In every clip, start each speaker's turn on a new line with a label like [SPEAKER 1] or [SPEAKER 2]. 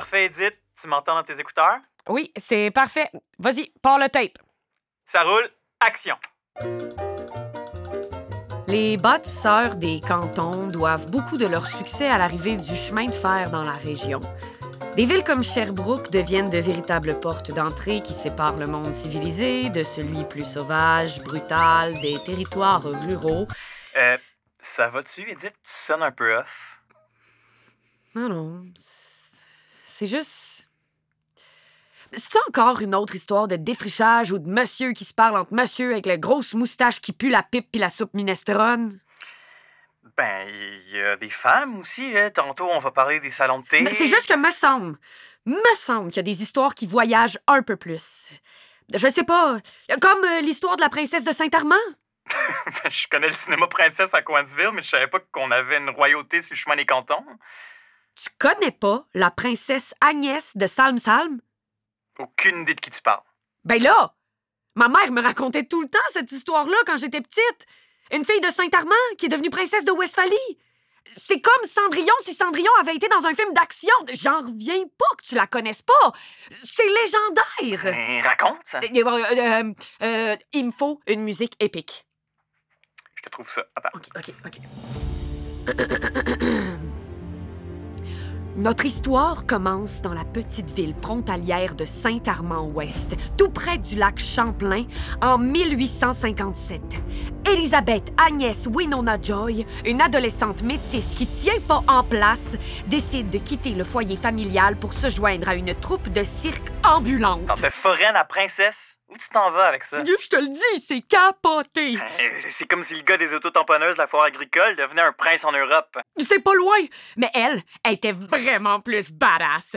[SPEAKER 1] parfait, Edith. Tu m'entends dans tes écouteurs?
[SPEAKER 2] Oui, c'est parfait. Vas-y, pars le tape.
[SPEAKER 1] Ça roule. Action.
[SPEAKER 2] Les bâtisseurs des cantons doivent beaucoup de leur succès à l'arrivée du chemin de fer dans la région. Des villes comme Sherbrooke deviennent de véritables portes d'entrée qui séparent le monde civilisé de celui plus sauvage, brutal, des territoires ruraux.
[SPEAKER 1] Euh, ça va-tu, Edith? Tu sonnes un peu off.
[SPEAKER 2] Non, non. C'est juste. C'est encore une autre histoire de défrichage ou de monsieur qui se parle entre monsieur avec la grosse moustache qui pue la pipe puis la soupe minestrone?
[SPEAKER 1] Ben, il y a des femmes aussi, là. Tantôt, on va parler des salons de thé.
[SPEAKER 2] Mais c'est juste que me semble, me semble qu'il y a des histoires qui voyagent un peu plus. Je sais pas, comme euh, l'histoire de la princesse de Saint-Armand.
[SPEAKER 1] Je connais le cinéma princesse à Coinsville, mais je savais pas qu'on avait une royauté sur le chemin des cantons.
[SPEAKER 2] Tu connais pas la princesse Agnès de Salm Salm?
[SPEAKER 1] Aucune idée de qui tu parles.
[SPEAKER 2] Ben là, ma mère me racontait tout le temps cette histoire-là quand j'étais petite. Une fille de Saint-Armand qui est devenue princesse de Westphalie. C'est comme Cendrillon si Cendrillon avait été dans un film d'action. J'en reviens pas que tu la connaisses pas. C'est légendaire.
[SPEAKER 1] Ben, raconte ça.
[SPEAKER 2] Euh, euh, euh, il me faut une musique épique.
[SPEAKER 1] Je te trouve ça. Attends.
[SPEAKER 2] OK, OK, OK. Notre histoire commence dans la petite ville frontalière de Saint-Armand-Ouest, tout près du lac Champlain, en 1857. Elisabeth Agnès Winona Joy, une adolescente métisse qui tient pas en place, décide de quitter le foyer familial pour se joindre à une troupe de cirque ambulante.
[SPEAKER 1] T'en fais foraine à princesse? Où tu t'en vas avec ça?
[SPEAKER 2] Je te le dis, c'est capoté.
[SPEAKER 1] Euh, C'est comme si le gars des autotamponneuses de la foire agricole devenait un prince en Europe.
[SPEAKER 2] C'est pas loin. Mais elle, elle était vraiment plus badass.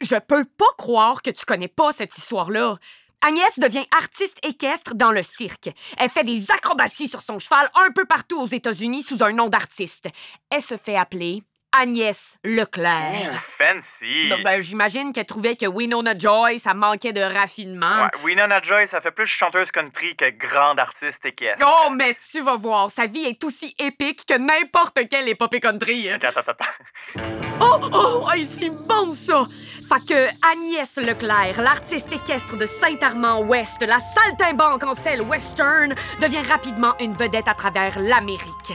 [SPEAKER 2] Je peux pas croire que tu connais pas cette histoire-là. Agnès devient artiste équestre dans le cirque. Elle fait des acrobaties sur son cheval un peu partout aux États-Unis sous un nom d'artiste. Elle se fait appeler Agnès Leclerc.
[SPEAKER 1] Fancy!
[SPEAKER 2] Donc, ben, J'imagine qu'elle trouvait que Winona Joy, ça manquait de raffinement.
[SPEAKER 1] Ouais, Winona Joy, ça fait plus chanteuse country que grande artiste équestre.
[SPEAKER 2] Oh, mais tu vas voir, sa vie est aussi épique que n'importe quelle épopée country.
[SPEAKER 1] Attends, attends, attends.
[SPEAKER 2] Oh, oh, hey, c'est bon ça! Fait que Agnès Leclerc, l'artiste équestre de Saint-Armand-Ouest, la saltimbanque en selle western, devient rapidement une vedette à travers l'Amérique.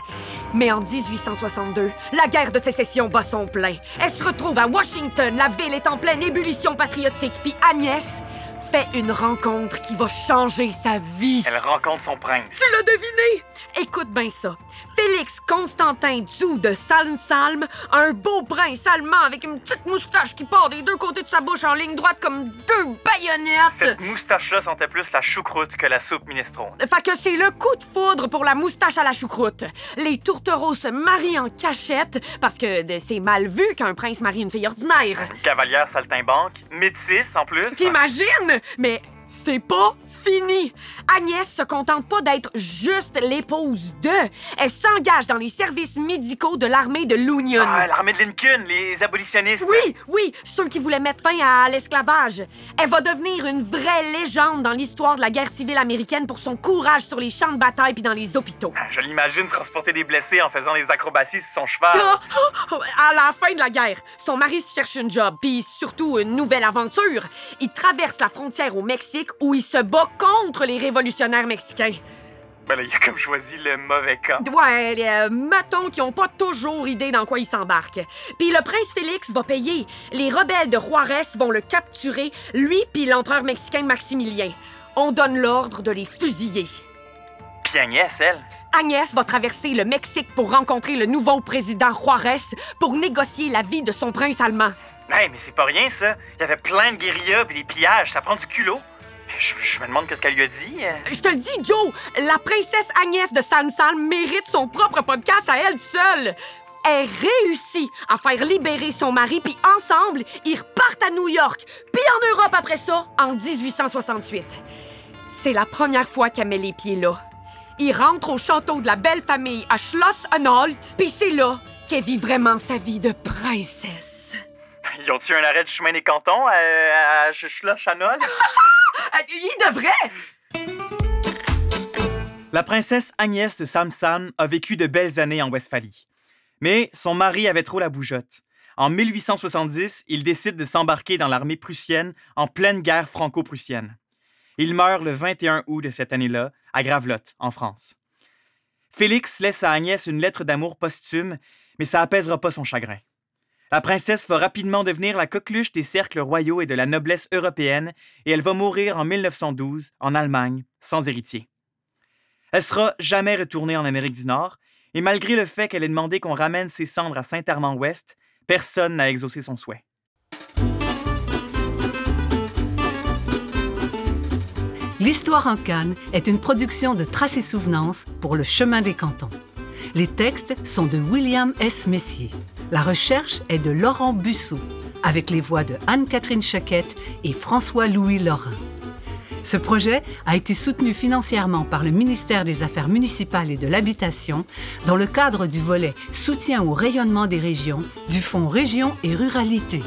[SPEAKER 2] Mais en 1862, la guerre de sécession bat son plein. Elle se retrouve à Washington, la ville est en pleine ébullition patriotique, puis Agnès fait une rencontre qui va changer sa vie.
[SPEAKER 1] Elle rencontre son prince.
[SPEAKER 2] Tu l'as deviné! Écoute bien ça. Félix Constantin Dzou de Salm-Salm, un beau prince allemand avec une petite moustache qui part des deux côtés de sa bouche en ligne droite comme deux baïonnettes.
[SPEAKER 1] Cette moustache-là sentait plus la choucroute que la soupe minestrone.
[SPEAKER 2] Fait que c'est le coup de foudre pour la moustache à la choucroute. Les tourtereaux se marient en cachette parce que de- c'est mal vu qu'un prince marie une fille ordinaire.
[SPEAKER 1] Une cavalière saltimbanque, métisse en plus.
[SPEAKER 2] T'imagines? Mais c'est pas fini. Agnès se contente pas d'être juste l'épouse de. Elle s'engage dans les services médicaux de l'armée de l'Union.
[SPEAKER 1] Ah, l'armée de Lincoln, les abolitionnistes.
[SPEAKER 2] Oui, oui, ceux qui voulaient mettre fin à l'esclavage. Elle va devenir une vraie légende dans l'histoire de la guerre civile américaine pour son courage sur les champs de bataille puis dans les hôpitaux.
[SPEAKER 1] Ah, Je l'imagine transporter des blessés en faisant des acrobaties sur son cheval.
[SPEAKER 2] Ah, ah, À la fin de la guerre, son mari se cherche une job, puis surtout une nouvelle aventure. Il traverse la frontière au Mexique où il se bat contre les révolutionnaires mexicains.
[SPEAKER 1] Ben là, il a comme choisi le mauvais camp.
[SPEAKER 2] Ouais, euh, mettons qu'ils ont pas toujours idée dans quoi ils s'embarquent. Puis le prince Félix va payer. Les rebelles de Juarez vont le capturer, lui puis l'empereur mexicain Maximilien. On donne l'ordre de les fusiller.
[SPEAKER 1] Puis Agnès, elle?
[SPEAKER 2] Agnès va traverser le Mexique pour rencontrer le nouveau président Juarez pour négocier la vie de son prince allemand.
[SPEAKER 1] Hey, mais c'est pas rien, ça. Il y avait plein de guérillas et des pillages. Ça prend du culot. Je, je me demande qu'est-ce qu'elle lui a dit. euh.
[SPEAKER 2] Je te le dis, Joe, la princesse Agnès de San Salm mérite son propre podcast à elle seule. Elle réussit à faire libérer son mari, puis ensemble, ils repartent à New York, puis en Europe après ça, en 1868. C'est la première fois qu'elle met les pieds là. Il rentre au château de la belle famille à Schloss Anhalt, puis c'est là qu'elle vit vraiment sa vie de princesse.
[SPEAKER 1] Ils ont-tu un arrêt de chemin des cantons à, à Chuchla Chanol?
[SPEAKER 2] Euh, Il devrait!
[SPEAKER 1] La princesse Agnès de Samsan a vécu de belles années en Westphalie. Mais son mari avait trop la bougeotte. En 1870, il décide de s'embarquer dans l'armée prussienne en pleine guerre franco-prussienne. Il meurt le 21 août de cette année-là, à Gravelotte, en France. Félix laisse à Agnès une lettre d'amour posthume, mais ça apaisera pas son chagrin. La princesse va rapidement devenir la coqueluche des cercles royaux et de la noblesse européenne, et elle va mourir en 1912, en Allemagne, sans héritier. Elle sera jamais retournée en Amérique du Nord, et malgré le fait qu'elle ait demandé qu'on ramène ses cendres à Saint-Armand-Ouest, personne n'a exaucé son souhait.
[SPEAKER 3] L'Histoire en Cannes est une production de Traces et Souvenances pour le Chemin des Cantons. Les textes sont de William S. Messier. La recherche est de Laurent Busseau, avec les voix de Anne-Catherine Chaquette et François-Louis Lorrain. Ce projet a été soutenu financièrement par le ministère des Affaires municipales et de l'Habitation dans le cadre du volet Soutien au rayonnement des régions du Fonds Région et Ruralité.